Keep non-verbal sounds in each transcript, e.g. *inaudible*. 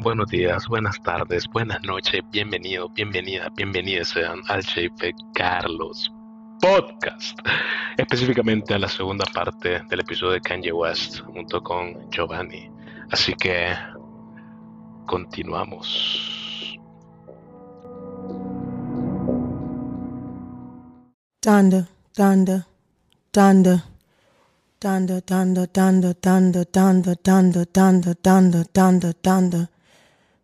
Buenos días, buenas tardes, buenas noches, bienvenido, bienvenida, bienvenidos sean al JP Carlos Podcast, específicamente a la segunda parte del episodio de Kanye West junto con Giovanni. Así que continuamos. Thunder, thunder, thunder. Thunder, thunder, thunder, thunder, thunder, thunder, thunder, thunder, thunder, thunder.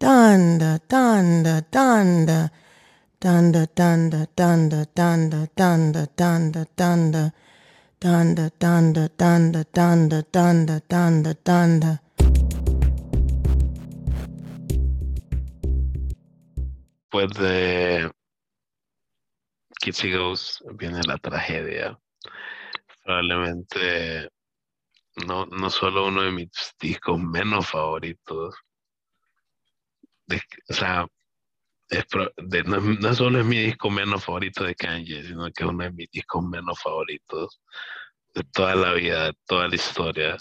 thunder, thunder, thunder, thunder, thunder, thunder, thunder, thunder, thunder, thunder, thunder, thunder, thunder, thunder, thunder, thunder, thunder. Después de Kitsy Ghost viene la tragedia. Probablemente no, no solo uno de mis discos menos favoritos. De- o sea, es pro- de- no, no solo es mi disco menos favorito de Kanye, sino que es uno de mis discos menos favoritos de toda la vida, de toda la historia,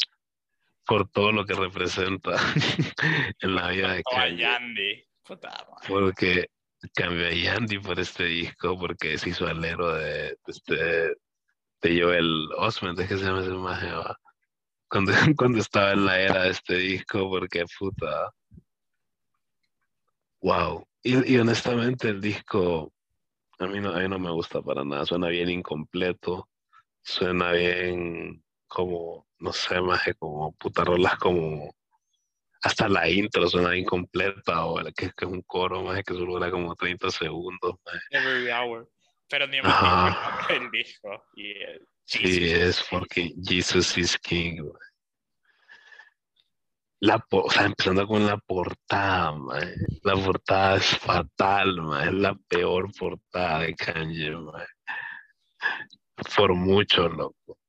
por todo lo que representa *laughs* en la vida de Kanye. Porque cambió a Yandy por este disco, porque se hizo alero de, de este, de Joel Osment, es que se llama ese va? Cuando, *laughs* cuando estaba en la era de este disco, porque puta. Wow. Y, y honestamente el disco a mí, no, a mí no me gusta para nada, suena bien incompleto, suena bien como, no sé, maje, como puta rolas como hasta la intro suena incompleta o la que, que es un coro más que solo dura como 30 segundos. maje. Every hour. Pero ni acuerdo el disco. Y el Sí, es fucking Jesus is King. maje. La, o sea, empezando con la portada, maje. La portada es fatal, maje, es la peor portada de Kanye, maje. Por mucho, loco.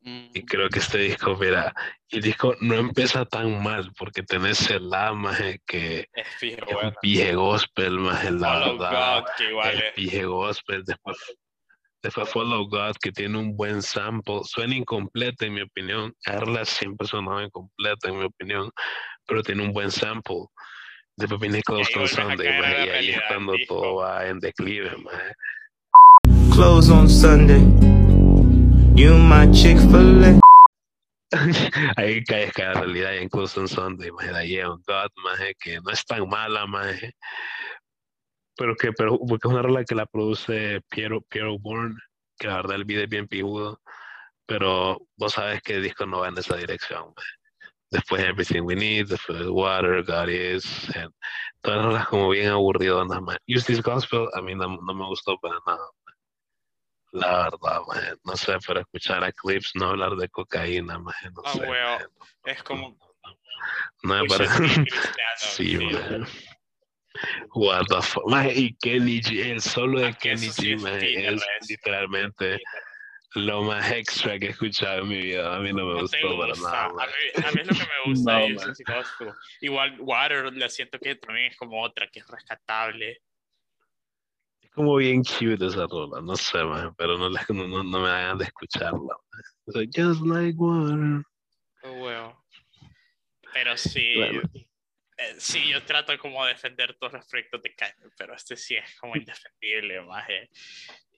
Mm, Y creo que este disco, mira, el disco no empieza tan mal porque tenés el maje, que Es pije gospel, maje, la Follow verdad. God, que igual es. pije gospel, después, después Follow God, que tiene un buen sample, suena incompleta en mi opinión, Erla siempre sonaba incompleta en mi opinión, pero tiene un buen sample. Después viene Close on Sunday, la y ahí es cuando todo va en declive, maje. Close on Sunday. You my Chick fil A. *laughs* ahí caes la realidad y en Close on Sunday, maje, de ahí God, maje, que no es tan mala, maje, pero que, pero, porque es una rola que la produce Piero, Piero Bourne, que la verdad el video es bien pijudo, pero vos sabes que el disco no va en esa dirección. maje. Después Everything We Need, después Water, God Is, and todas las rolas como bien aburridonas, man. Use This Gospel a mí no, no me gustó para nada. La verdad, maje, no sé, pero escuchar a Clips no hablar de cocaína, maje, no Ah, sé. maje, no- Es como. no me parece. *laughs* Sí, sí. man. What the fuck. Maje, y Kenny G, el solo de Ah, Kenny G, es maje, literalmente lo más extra que he escuchado en mi vida. A mí no me No gustó para gusta. nada. A mí, a mí es lo que me *laughs* gusta No. Igual Water, le siento que también es como otra que es rescatable. Es como bien cute esa rola, no sé, pero no, la- no, no, me hagan de escucharla. just like water. Oh. Pero sí. Bueno. Eh, sí, yo trato como de defender todos los proyectos de Kanye, pero este sí es como *laughs* indefendible, maje.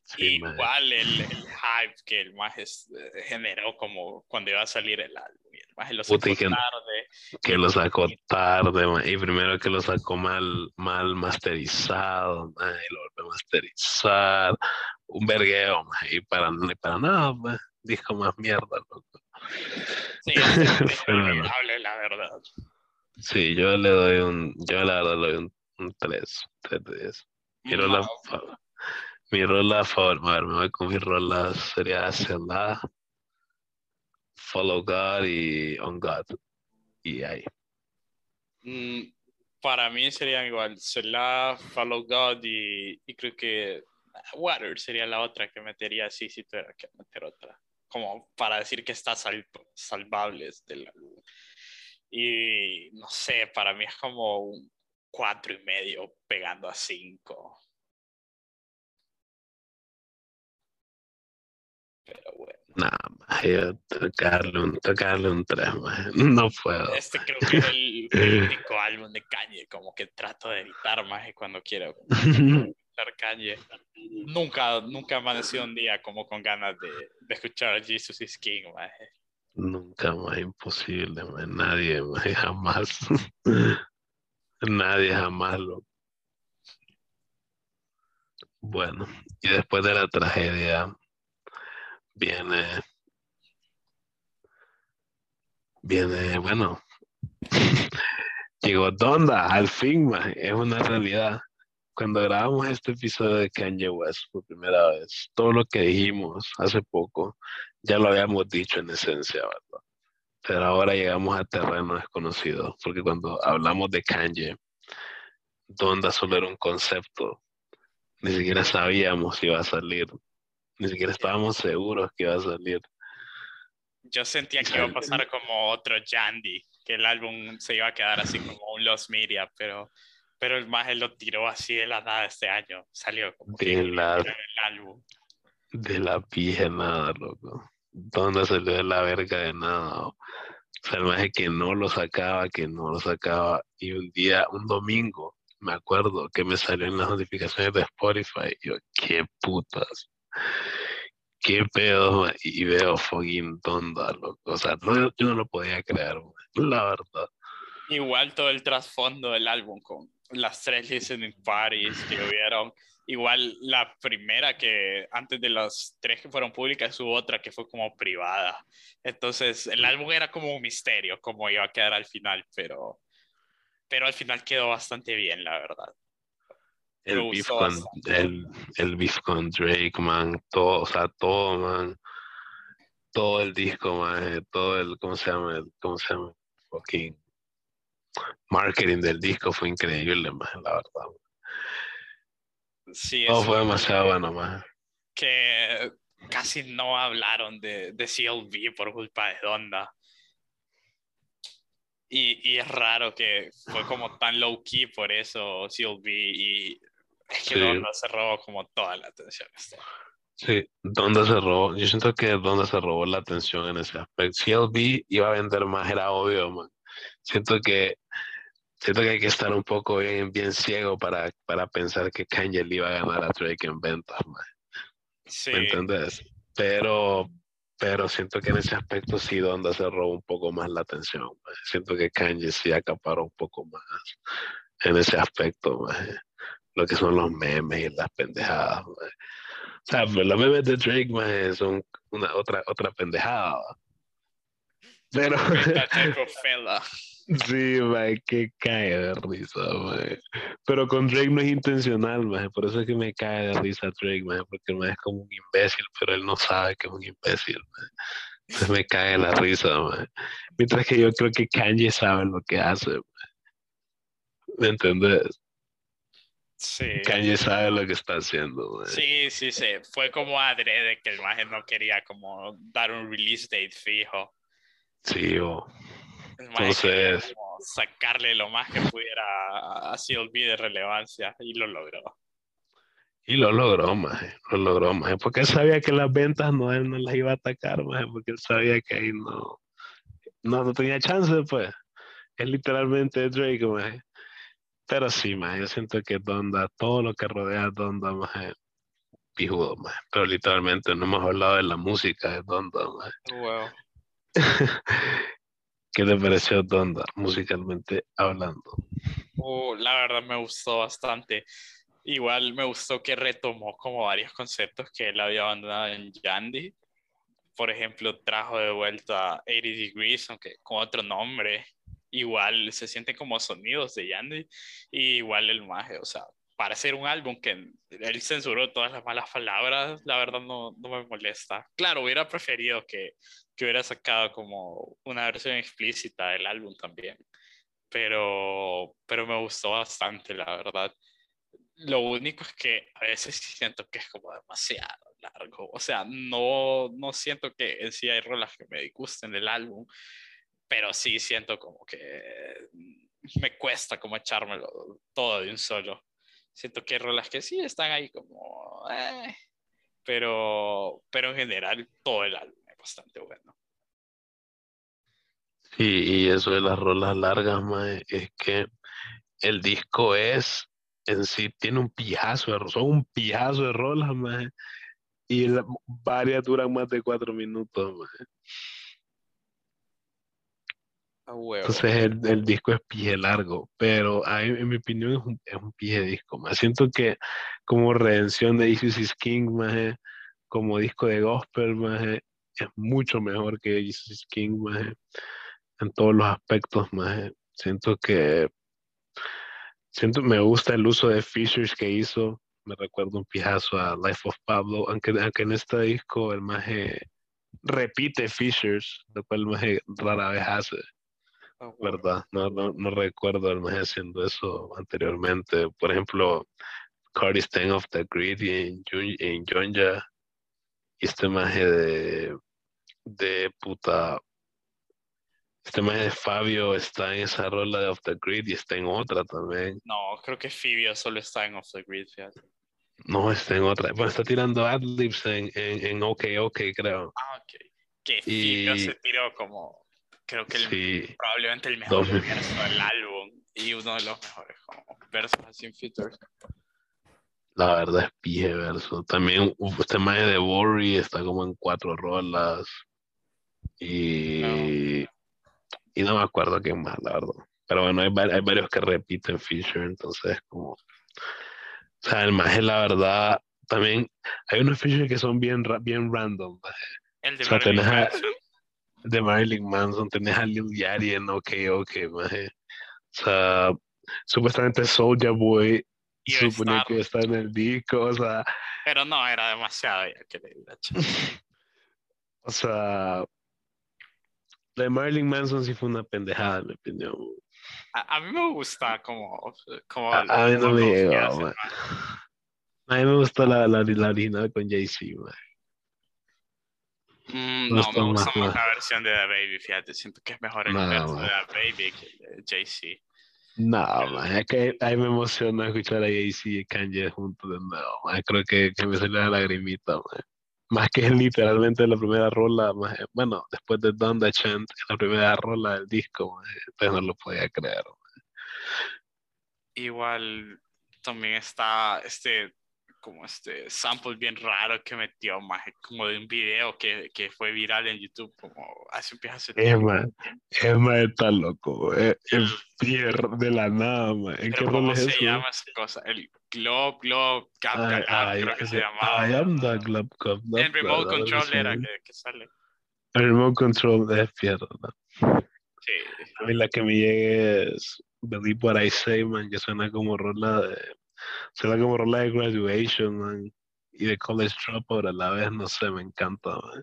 Sí, maje. Igual el, el hype que el maje es- eh, generó como cuando iba a salir el álbum. El maje lo sacó Puta, que- tarde. que lo sacó tarde, y primero que lo sacó mal, mal masterizado, ma, y lo volvió a masterizar, un vergueo, ma, y para, y para nada, ma, disco más mierda, loco. Sí, es *laughs* Pero bueno. inolvidable, la verdad. Sí, yo le doy un, yo la verdad le doy un, un 3, 3 de 10. Mi rola, No, mi rola favorita, a ver, me voy con mi rola, sería Selah, Follow God y On God, y ahí. mm, para mí serían igual Selah, Follow God y, y creo que Water sería la otra que metería así si tuviera que meter otra. Como para decir que está sal salvables del álbum. Y no sé, para mí es como un cuatro y medio pegando a cinco. Pero bueno. Nada más, yo tocarle un, tocarle un 3, no puedo. Este creo que es el, el único álbum de Kanye, como que trato de editar más cuando quiero *laughs* escuchar Kanye. Nunca, nunca amaneció un día como con ganas de, de escuchar Jesus is King, maje. Nunca más imposible, man. nadie, *laughs* man, jamás. nadie jamás lo. Bueno, y después de la tragedia viene, viene, bueno, llegó Donda, al fin, es una realidad. Cuando grabamos este episodio de Kanye West por primera vez, todo lo que dijimos hace poco, ya lo habíamos dicho en esencia, ¿verdad? Pero ahora llegamos a terreno desconocido, porque cuando hablamos de Kanye, Donda solo era un concepto, ni siquiera sabíamos si iba a salir, ni siquiera estábamos seguros que iba a salir. Yo sentía que iba a pasar como otro Yandy, que el álbum se iba a quedar así como un Lost Media, pero, pero el más lo tiró así de la nada este año. Salió como que la, el álbum. De la pija nada, loco. Donda salió de la verga de nada. O sea, el maje que no lo sacaba, que no lo sacaba. Y un día, un domingo, me acuerdo que me salió las notificaciones de Spotify. Yo, qué putas. Qué pedo, y veo fucking Donda, loco. O sea, yo no lo podía creer, la verdad. Igual todo el trasfondo del álbum con las tres listening parties que hubieron. Igual la primera que antes de las tres que fueron públicas hubo otra que fue como privada. Entonces el álbum era como un misterio cómo iba a quedar al final, pero, pero al final quedó bastante bien, la verdad. El beef con, el, el beef con Drake, man, todo, o sea, todo, man. Todo el disco, man, todo el, ¿cómo se llama? El, ¿Cómo se llama? Fucking marketing del disco fue increíble, man, la verdad. Sí, eso fue demasiado bueno, man. que casi no hablaron de, de CLB por culpa de Donda. Y, y es raro que fue como tan low key por eso CLB y es que Sí. Donda se robó como toda la atención. este. Sí, ¿dónde se robó? Yo siento que dónde se robó la atención en ese aspecto. CLB iba a vender más, era obvio, man. Siento que, siento que hay que estar un poco bien, bien ciego para, para pensar que Kanye le iba a ganar a Drake en ventas, man. Sí, ¿Me entendés? Pero, pero siento que en ese aspecto sí Donda se robó un poco más la atención. man. Siento que Kanye sí acaparó un poco más en ese aspecto, man. Lo que son los memes y las pendejadas, man. O sea, pues, los memes de Drake, man, son una otra, otra pendejada. Pero *laughs* sí, man, que cae de risa, man. Pero con Drake no es intencional, man. Por eso es que me cae de risa Drake, man, porque man es como un imbécil, pero él no sabe que es un imbécil, man. Entonces me cae la risa, man. Mientras que yo creo que Kanye sabe lo que hace, man. ¿Me entiendes? Sí. Kanye sabe lo que está haciendo, man. Sí, sí, sí. Fue como adrede que el maje no quería como dar un release date fijo. Sí, o- Entonces- sacarle lo más que pudiera a- a CLB de relevancia y lo logró. Y lo logró, maje, lo logró, maje, porque él sabía que las ventas no, él no las iba a atacar, maje, porque él sabía que ahí no, no, no tenía chance, pues. Es literalmente Drake, maje. Pero sí, maje, yo siento que Donda, todo lo que rodea a Donda, maje, pijudo, maje. Pero literalmente no hemos hablado de la música de Donda, maje. Wow. *laughs* ¿Qué te pareció Donda, musicalmente hablando? Uh, la verdad me gustó bastante. Igual me gustó que retomó como varios conceptos que él había abandonado en Yandy. Por ejemplo, trajo de vuelta 80 Degrees, aunque con otro nombre. Igual se sienten como sonidos de Yandy. Y igual el maje, o sea, para hacer un álbum que él censuró todas las malas palabras, la verdad no, no me molesta. Claro, hubiera preferido que, que hubiera sacado como una versión explícita del álbum también. pero, pero me gustó bastante, la verdad. Lo único es que a veces siento que es como demasiado largo. O sea, no, no siento que en sí hay rolas que me disgusten del álbum, pero sí siento como que me cuesta como echármelo todo de un solo. Siento que hay rolas que sí están ahí como... Eh, pero, pero en general todo el álbum es bastante bueno. Sí, y eso de las rolas largas, mae, es que el disco es en sí, tiene un pijazo de son un pijazo de rolas, mae, y varias duran más de cuatro minutos, mae. Entonces el, el disco es pije largo, pero mí, en mi opinión es un, es un pije disco, mae. Siento que como redención de Jesus is King, mae, como disco de gospel, mae, es mucho mejor que Jesus is King, mae, en todos los aspectos, mae. Siento que Siento, me gusta el uso de features que hizo. Me recuerdo un pijazo a Life of Pablo, aunque, aunque en este disco el maje repite features, lo cual el maje rara vez hace, A huevo. ¿verdad? No, no, no recuerdo el maje haciendo eso anteriormente. Por ejemplo, Cardi Staying of the Grid y en, en Jonja, y este maje de, de puta. Este maje de Fabio está en esa rola de Off the Grid y está en otra también. No, creo que Fibio solo está en Off the Grid, fíjate. No, está en otra. Bueno, está tirando adlibs en, en, en OK OK, creo. Ah, ok. Que Fibio Y- se tiró como, creo que el, Sí, probablemente el mejor Dos- verso del álbum y uno de los mejores como versos sin features. la verdad es pije verso. También este maje de Worry está como en cuatro rolas. Y, y no me acuerdo quién más, la verdad. Pero bueno, hay, va- hay varios que repiten feature, entonces como... O sea, el maje, la verdad, también hay unos features que son bien, bien random. maje. El de O sea, tenés a-. de Marilyn Manson, tenés a Lil Yachty en OK OK, maje. O sea, supuestamente Soulja Boy suponía estar, que estar en el disco, o sea, pero no, era demasiado ya que le *laughs* o sea, la de Marilyn Manson sí fue una pendejada, en mi opinión. A, a mí me gusta como, como A, a mí no me llegó, man. A mí me gustó la, la, la original con Jay-Z, man. Mm, no, me gusta más, la versión de The Baby, fíjate, siento que es mejor el verso de The Baby que Jay-Z. No, man, es que ahí me emociona escuchar a Jay-Z y Kanye juntos de nuevo, man. Creo que, que me salió la lagrimita, man. Más que es *laughs* literalmente la primera rola, man. Bueno, después de Donda Chant, es la primera rola del disco, man. Entonces no lo podía creer. Igual también está este como este sample bien raro que metió más como de un video que, que fue viral en YouTube como hace un hace Es más, es más, está loco, es, es pier de la nada, man. ¿En qué ¿cómo se eso? llama esa cosa? El Gap, Ay, Gap, ay, creo que se I llamaba. am the Cup. no En Remote Control era que sale. El Remote Control es pierda. Sí. A mí la que me llegue es Believe What I Say, man, que suena como rola de, suena como rola de graduation, man, y de college dropout a la vez, no sé, me encanta, man.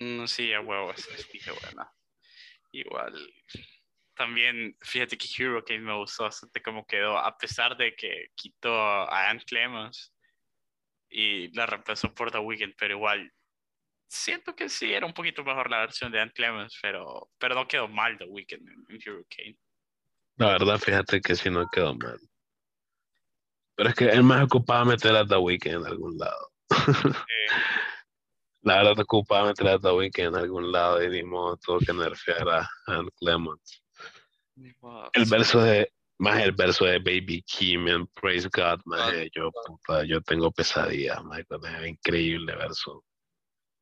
No, sí, a huevo, es, dije buena. Igual. También, fíjate que Hurricane me gustó bastante cómo quedó, a pesar de que quitó a Ann Clemens y la reemplazó por The Weeknd, pero igual siento que sí era un poquito mejor la versión de Ann Clemens, pero, pero no quedó mal The Weeknd en, en Hurricane. La verdad, fíjate que sí no quedó mal. Pero es que él más ocupaba meter a The Weeknd en algún lado. Eh, La verdad, ocupaba meter a The Weeknd en algún lado y ni modo, tuvo que nerfear a Ann Clemens. ni modo. El verso de, más el verso de Baby Kim en Praise God, más yo, puta, yo tengo pesadillas, con ese increíble verso.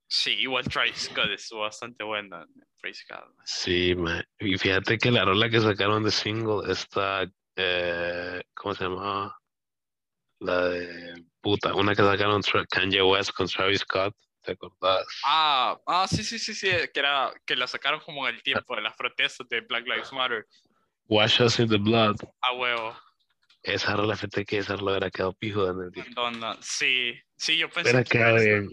Sí, igual Travis Scott estuvo bastante buena en Praise God. Sí, ma. Y fíjate que la rola que sacaron de single está, eh, ¿cómo se llamaba? La de puta, una que sacaron Kanye West con Travis Scott, ¿te acordás? Ah, ah, sí, sí, sí, sí, que era que la sacaron como en el tiempo de las protestas de Black Lives Matter. Wash Us in the Blood. A huevo. Esa rola, fíjate que esa rola hubiera quedado pijo en el disco. Sí, sí, yo pensé Hubiera que quedado bien.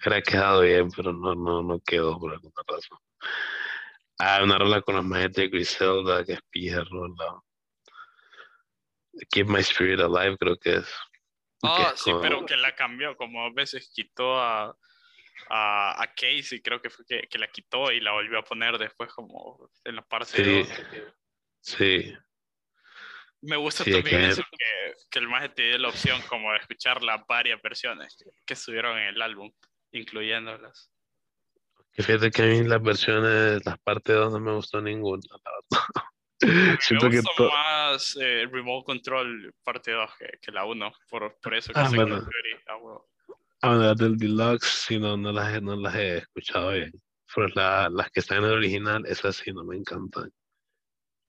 Hubiera quedado bien, pero no, no, no quedó por alguna razón. Ah, una rola con la magia de Griselda, que es pija rola. Keep My Spirit Alive, creo que es. Ah, es sí, pero que la cambió, como a veces quitó a, a, a Casey, creo que fue que, que la quitó y la volvió a poner después como en la parte Sí, dos. sí, Me gusta Sí, también que- eso que, que el maje te dio la opción como de escuchar las varias versiones que, que estuvieron en el álbum, incluyéndolas. que fíjate que a mí las versiones, las partes 2 no me gustó ninguna, la verdad. *laughs* Siento me que gusta más eh, Remote Control parte 2 que, que la 1, por, por eso que Ah, bueno. Fury, ah. Ah, bueno, las del Deluxe, sí, no, no las, he- no las he escuchado bien. Pero la- las que están en el original, esas sí no me encantan.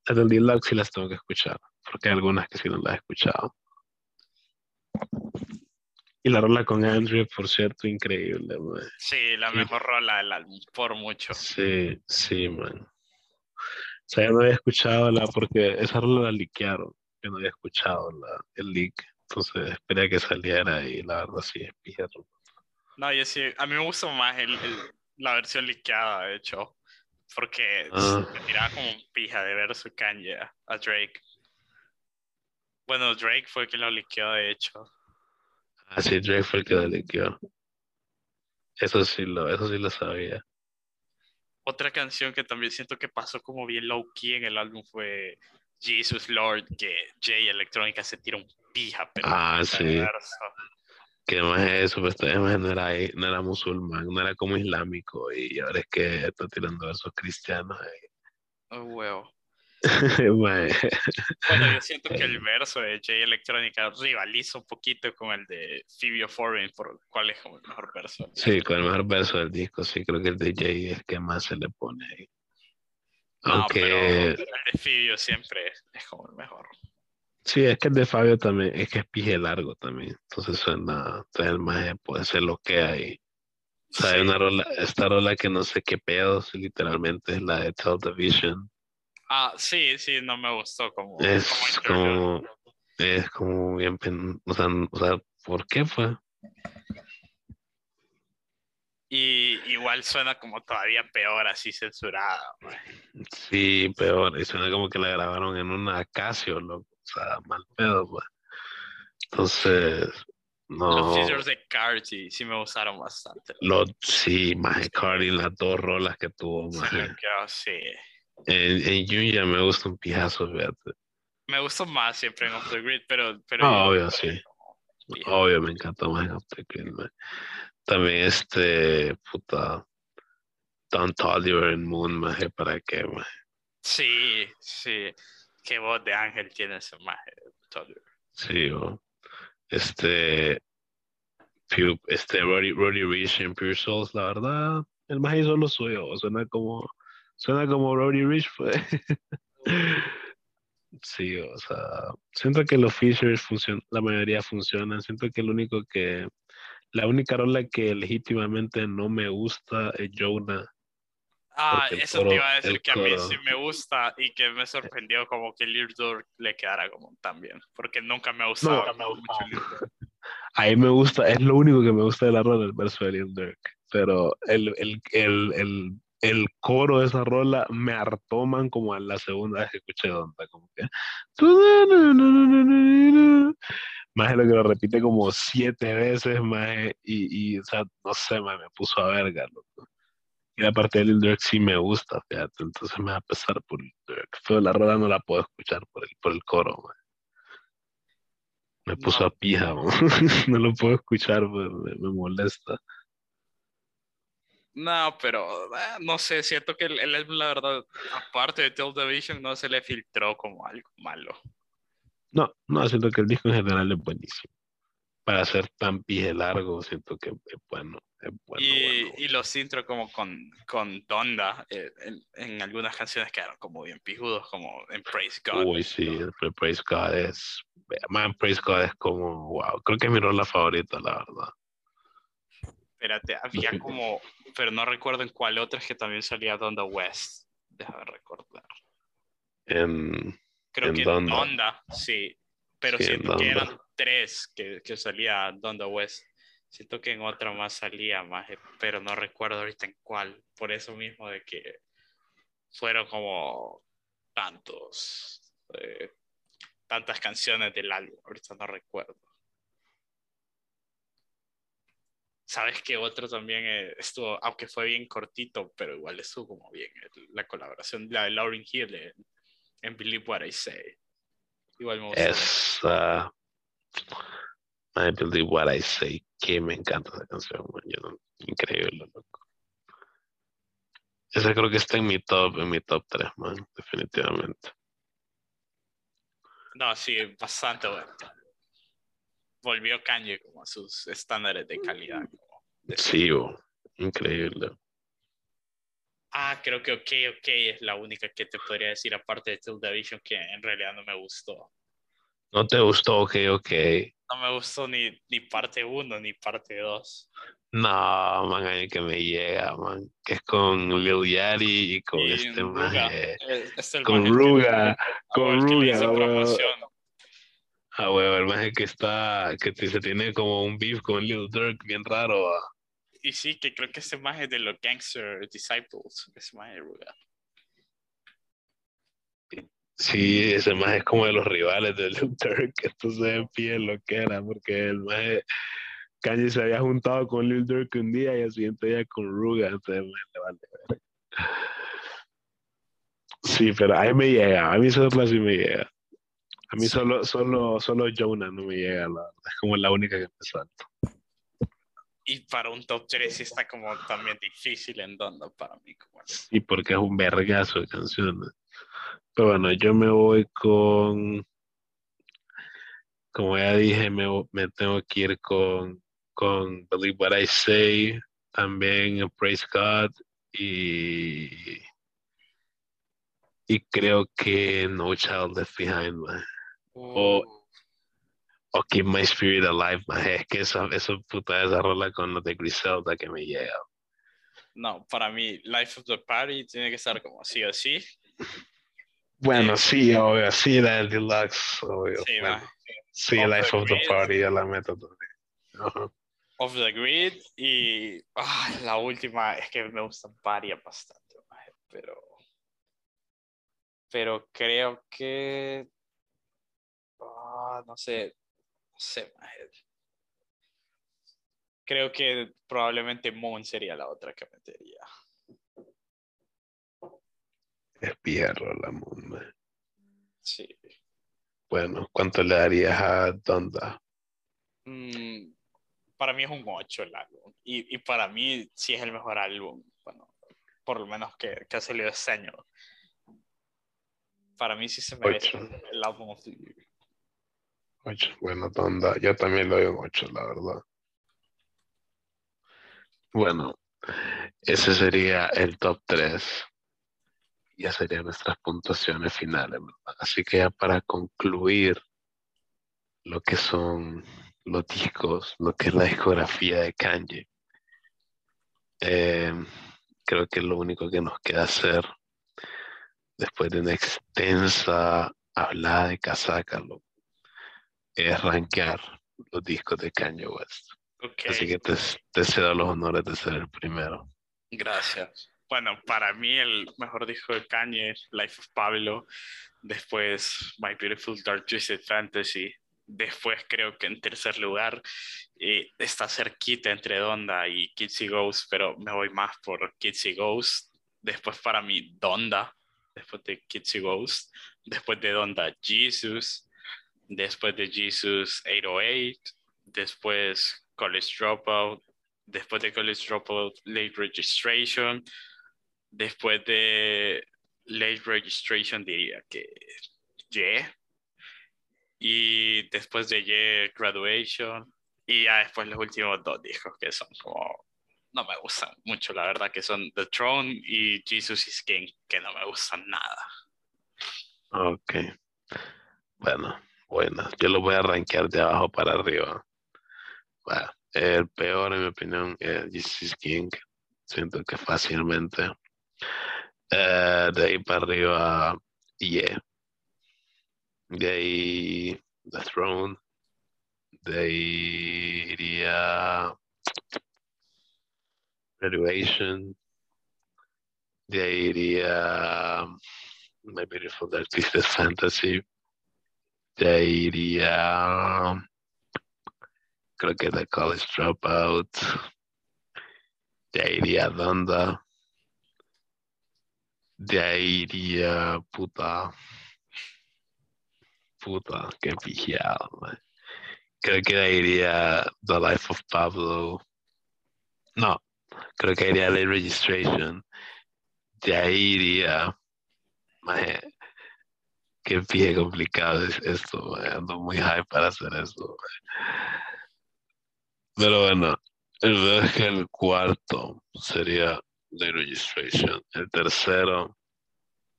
Las del Deluxe sí las tengo que escuchar, porque hay algunas que sí no las he escuchado. Y la rola con Andrew, por cierto, increíble, man. Sí, la Sí. mejor rola del álbum, por mucho. Sí, sí, man. O sea, yo no había escuchado la, porque esa rola la liquearon. Yo no había escuchado la, el leak. Entonces esperé a que saliera y la verdad sí es pija. No, yo sí, a mí me gusta más el, el- la versión liqueada, de hecho, porque Ah. me tiraba como un pija de ver su Kanye a, Drake. Bueno, Drake fue el que lo liqueó, de hecho. Ah, sí, Drake fue el que la liqueó. Eso sí lo, eso sí lo sabía. Otra canción que también siento que pasó como bien low key en el álbum fue Jesus Lord, que Jay Electrónica se tira un pija, pero Ah, sí. Que más eso, pues además no era, no era musulmán, no era como islámico y ahora es que está tirando esos cristianos ahí. Oh, huevo. *laughs* Bueno, yo siento que el verso de Jay Electrónica rivaliza un poquito con el de Phoebe Foreign por cuál es como el mejor verso. Sí, con el mejor verso del disco, sí, creo que el DJ es que más se le pone ahí. No, pero Aunque, el de Phoebe siempre es, es como el mejor. sí, es que el de Fabio también, es que es pije largo también, entonces suena, entonces el maje puede ser lo que hay. O sea, hay una rola, esta rola que no sé qué pedos, literalmente es la de Tell the Vision. Ah, sí, sí, no me gustó como, Es como es como bien, o sea, o sea, ¿por qué fue? Y igual suena como todavía peor, así censurada. mae. Sí, peor, y suena como que la grabaron en una Casio, loco, o sea, mal pedo, pues. Entonces, no, Los features de Card sí, sí me gustaron bastante. lo, sí, más Cardi, las dos rolas que tuvo, me quedó así. En, en me gusta un pijazo, fíjate. Me gustó más siempre en Off the Grid, pero... pero No, obvio, sí. Obvio, me encanta más Off the Grid, man. También este, puta, Don Tolliver en Moon, maje, ¿para qué, maje? Sí, sí. Qué voz de ángel tiene ese maje. Tolliver. Sí, este, este Roddy, Roddy Rich en Pure Souls, la verdad, el más hizo lo suyo, suena como, suena como Roddy Rich fue. *laughs* Sí, o sea, siento que los features funcionan, la mayoría funcionan, siento que el único que, la única rola que legítimamente no me gusta es Jonah. Ah, eso coro- te iba a decir que a mí sí me gusta y que me sorprendió como que Lil Durk le quedara como tan bien, porque nunca me ha gustado No. mucho. A mí *laughs* me gusta, es lo único que me gusta de la rola, el verso de Lil Durk. Pero el, el, el, el, el coro de esa rola me hartó, man, como a la segunda vez que escuché Donda, como que... Más de lo que lo repite como siete veces, más y, y, o sea, no sé, man, me puso a verga, loco. Y la parte de Lil Durk sí me gusta, fíjate, entonces me va a pesar por Lil Durk. Pero la rola no la puedo escuchar por el, por el coro, man. Me puso No. a pija, man. *laughs* no lo puedo escuchar, pues, me, me molesta. No, pero eh, no sé, siento que el, el álbum, la verdad, aparte de Till the Vision, no se le filtró como algo malo. No, no, siento que el disco en general es buenísimo. Para ser tan pije largo, siento que es bueno, es bueno, y, bueno. y los intros como con, con Donda, eh, en, en algunas canciones quedaron como bien pijudos, como en Praise God. Uy, sí, Praise God es, man, Praise God es como, wow, creo que es mi rola favorita, la verdad. Espérate, había *laughs* como, pero no recuerdo en cuál otra es que también salía Donda West. Déjame recordar. En, Creo En que Donda. Donda, sí. Pero Sí, siento que eran tres que, que salía Donda West. Siento que en otra más salía más, eh, pero no recuerdo ahorita en cuál. Por eso mismo de que fueron como tantos, eh, tantas canciones del álbum, ahorita no recuerdo. Sabes que otro también eh, estuvo, aunque fue bien cortito, pero igual estuvo como bien, la colaboración la de Lauryn Hill en, en Believe What I Say. Igual me. Es uh, I Believe What I Say, que me encanta esa canción, man. Yo no- increíble, loco. Esa creo que está en mi top, en mi top 3, man, definitivamente. No, sí, bastante bueno. Volvió Kanye como a sus estándares de calidad. Sí, bo, increíble. Ah, creo que OK, OK es la única que te podría decir, aparte de the Vision, que en realidad no me gustó. ¿No te gustó? Ok, ok. No me gustó ni, ni parte 1 ni parte 2. No, man, ahí que me llega, man. Que es con Lil Yachty y con Y este maje. eh, es el Con Ruga, con el Ruga. Ah, huevo, el maje que está, que se tiene como un beef con Lil Durk, bien raro. ah. Y sí, que creo que ese maje de los Gangster Disciples, ese maje de Ruga. Sí, ese maje es como de los rivales de Lil Durk, entonces pie lo que era, porque el maje, Kanye se había juntado con Lil Durk un día y al siguiente día con Ruga, entonces le vale verga. Sí, pero a mí me llega, a mí solo sí me llega. A mí solo, solo, solo Jonah no me llega, la verdad, es como la única que me salta. Y para un top 3 sí está como también difícil en Donda para mí. Como Sí, porque es un vergazo de canciones. Pero bueno, yo me voy con, como ya dije, me, me tengo que ir con, con Believe What I Say, también Praise God y, y creo que No Child Left Behind, man. O- O Keep My Spirit Alive, man. Es que esa, esa puta esa rola con los de Griselda que me llega. no, para mí Life of the Party tiene que estar como sí o sí. Bueno, Eh, sí, obvio, sí, la del Deluxe, obvio. Sí, bueno. Sí, Life the of the Grid. Party, ya la meto también. Off the Grid y ah, la última es que me gustan varias bastante, pero pero creo que ah, no sé, no sé. Creo que probablemente Moon sería la otra que metería. Es pierro la mumba. Sí. Bueno, ¿cuánto le darías a Donda? Mm, para mí es un 8 el álbum. Y, y para mí sí es el mejor álbum. Bueno, por lo menos que, que ha salido este año. Para mí sí se merece el álbum of the year. Ocho. Bueno, Donda, yo también doy un 8, la verdad. Bueno, ese sería el top 3. Ya serían nuestras puntuaciones finales, ¿verdad? Así que ya para concluir lo que son los discos, lo que es la discografía de Kanye, eh, creo que lo único que nos queda hacer después de una extensa hablada de casaca, loco, es rankear los discos de Kanye West. Así que te, te cedo los honores de ser el primero. gracias. Bueno, para mí el mejor disco de Kanye es Life of Pablo. Después My Beautiful Dark Twisted Fantasy. Después creo que en tercer lugar eh, está cerquita entre Donda y Kitsy Ghost, pero me voy más por Kitsy Ghost. Después para mí Donda, después de Kitsy Ghost. Después de Donda Jesus. Después de Jesus 808. Después College Dropout. Después de College Dropout Late Registration. Después de Late Registration diría que Yeah. Y después de Yeah, Graduation. Y ya después los últimos dos discos que son como... No me gustan mucho, la verdad, que son The Throne y Jesus is King, que no me gustan nada. Ok. Bueno, bueno. Yo lo voy a rankear de abajo para arriba. El peor, en mi opinión, es Jesus King. Siento que fácilmente. Eh, de ahí para arriba, Yeah. De ahí, The Throne. De ahí iría Graduation. De ahí iría My Beautiful Dark Twisted Fantasy. De ahí iría creo que The College Dropout. De ahí iría Donda. De ahí iría puta. Puta, qué pijado, man. Creo que iría The Life of Pablo. No, creo que iría Late Registration. De ahí iría. Qué pije complicado es esto. Ando muy high para hacer esto. maje. Pero bueno, el verdad es que el cuarto sería Late Registration. El tercero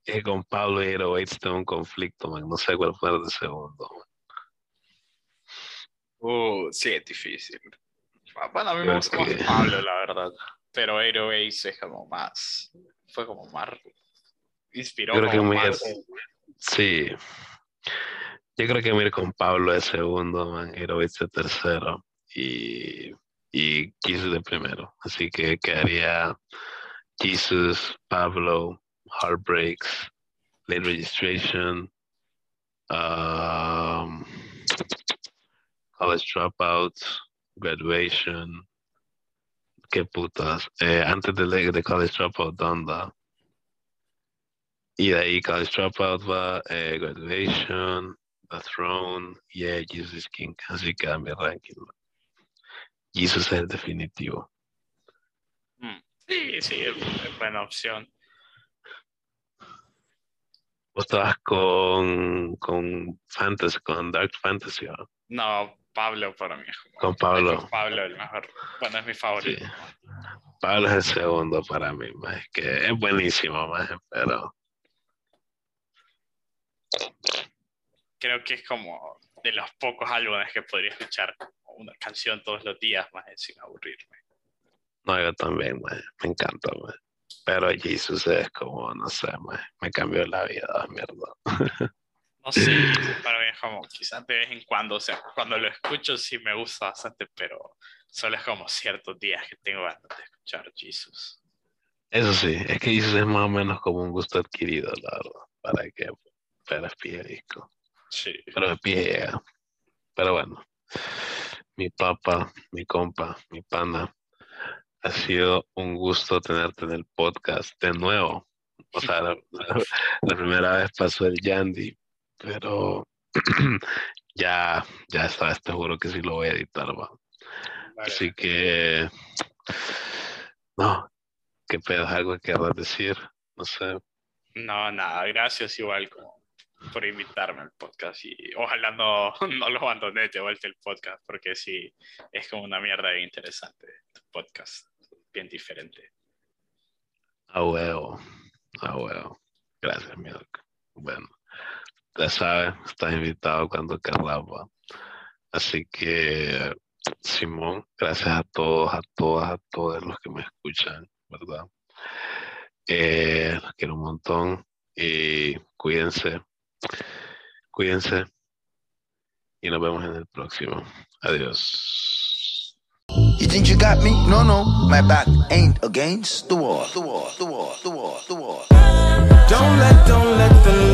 es que con Pablo y 808 tengo un conflicto, man. No sé cuál fue el segundo. man. Uh, sí, es difícil. Ah, Bueno, a mí me gusta más Pablo, la verdad. Pero 808 es como más. Fue como más. Inspiró Creo que como más. Sí. Yo creo que iré con Pablo de segundo, man. 808 de tercero. Y, y Jesus de primero. Así que quedaría Jesus, Pablo, Heartbreaks, Late Registration, um, College Dropouts, Graduation. Qué putas. Eh, antes de, de College Dropout, Donda. Y de ahí College Dropout va eh, Graduation, The Throne y eh, Jesus King. Así mi ranking. Jesus es el definitivo. Mm, Sí, sí, es, buena opción. Vos estabas con, con Fantasy, con Dark Fantasy, ¿no? No, Pablo para mí. Con Pablo. es Pablo el mejor. Bueno, es mi favorito. Sí. Pablo es el segundo para mí, más que es buenísimo, más pero Creo que es como de los pocos álbumes que podría escuchar una canción todos los días más sin aburrirme. no, yo también, maje, me encanta, maje. Pero Jesus es como, no sé, maje, me cambió la vida, mierda. No sé, *laughs* para mí es como quizás de vez en cuando, o sea, cuando lo escucho sí me gusta bastante, pero solo es como ciertos días que tengo ganas de escuchar Jesus. Eso sí, es que Jesus es más o menos como un gusto adquirido, la verdad, para que, pero es pie disco. Sí. pero de pie. Pero bueno, mi papá, mi compa, mi pana, ha sido un gusto tenerte en el podcast de nuevo. O sea, la, la- la primera vez pasó el Yandy, pero *clears throat* ya, ya sabes, te juro que sí lo voy a editar, va. Vale. Así que, no, qué pedo, algo que querrás decir, no sé. No, nada, gracias igual como por invitarme al podcast y ojalá no, *laughs* no lo abandoné de vuelta el podcast porque sí, es como una mierda bien interesante tu podcast, bien diferente. A huevo, a huevo. Gracias, Milk. Bueno, ya sabes, estás invitado cuando querrás. Así que, Simón, gracias a todos, a todas, a todos los que me escuchan, ¿verdad? Eh, los quiero un montón y cuídense, Cuídense y nos vemos en el próximo. Adiós. You think you got me? No, no, my back ain't against the wall. The wall, the wall, the wall, the wall, the wall. Don't let, don't let the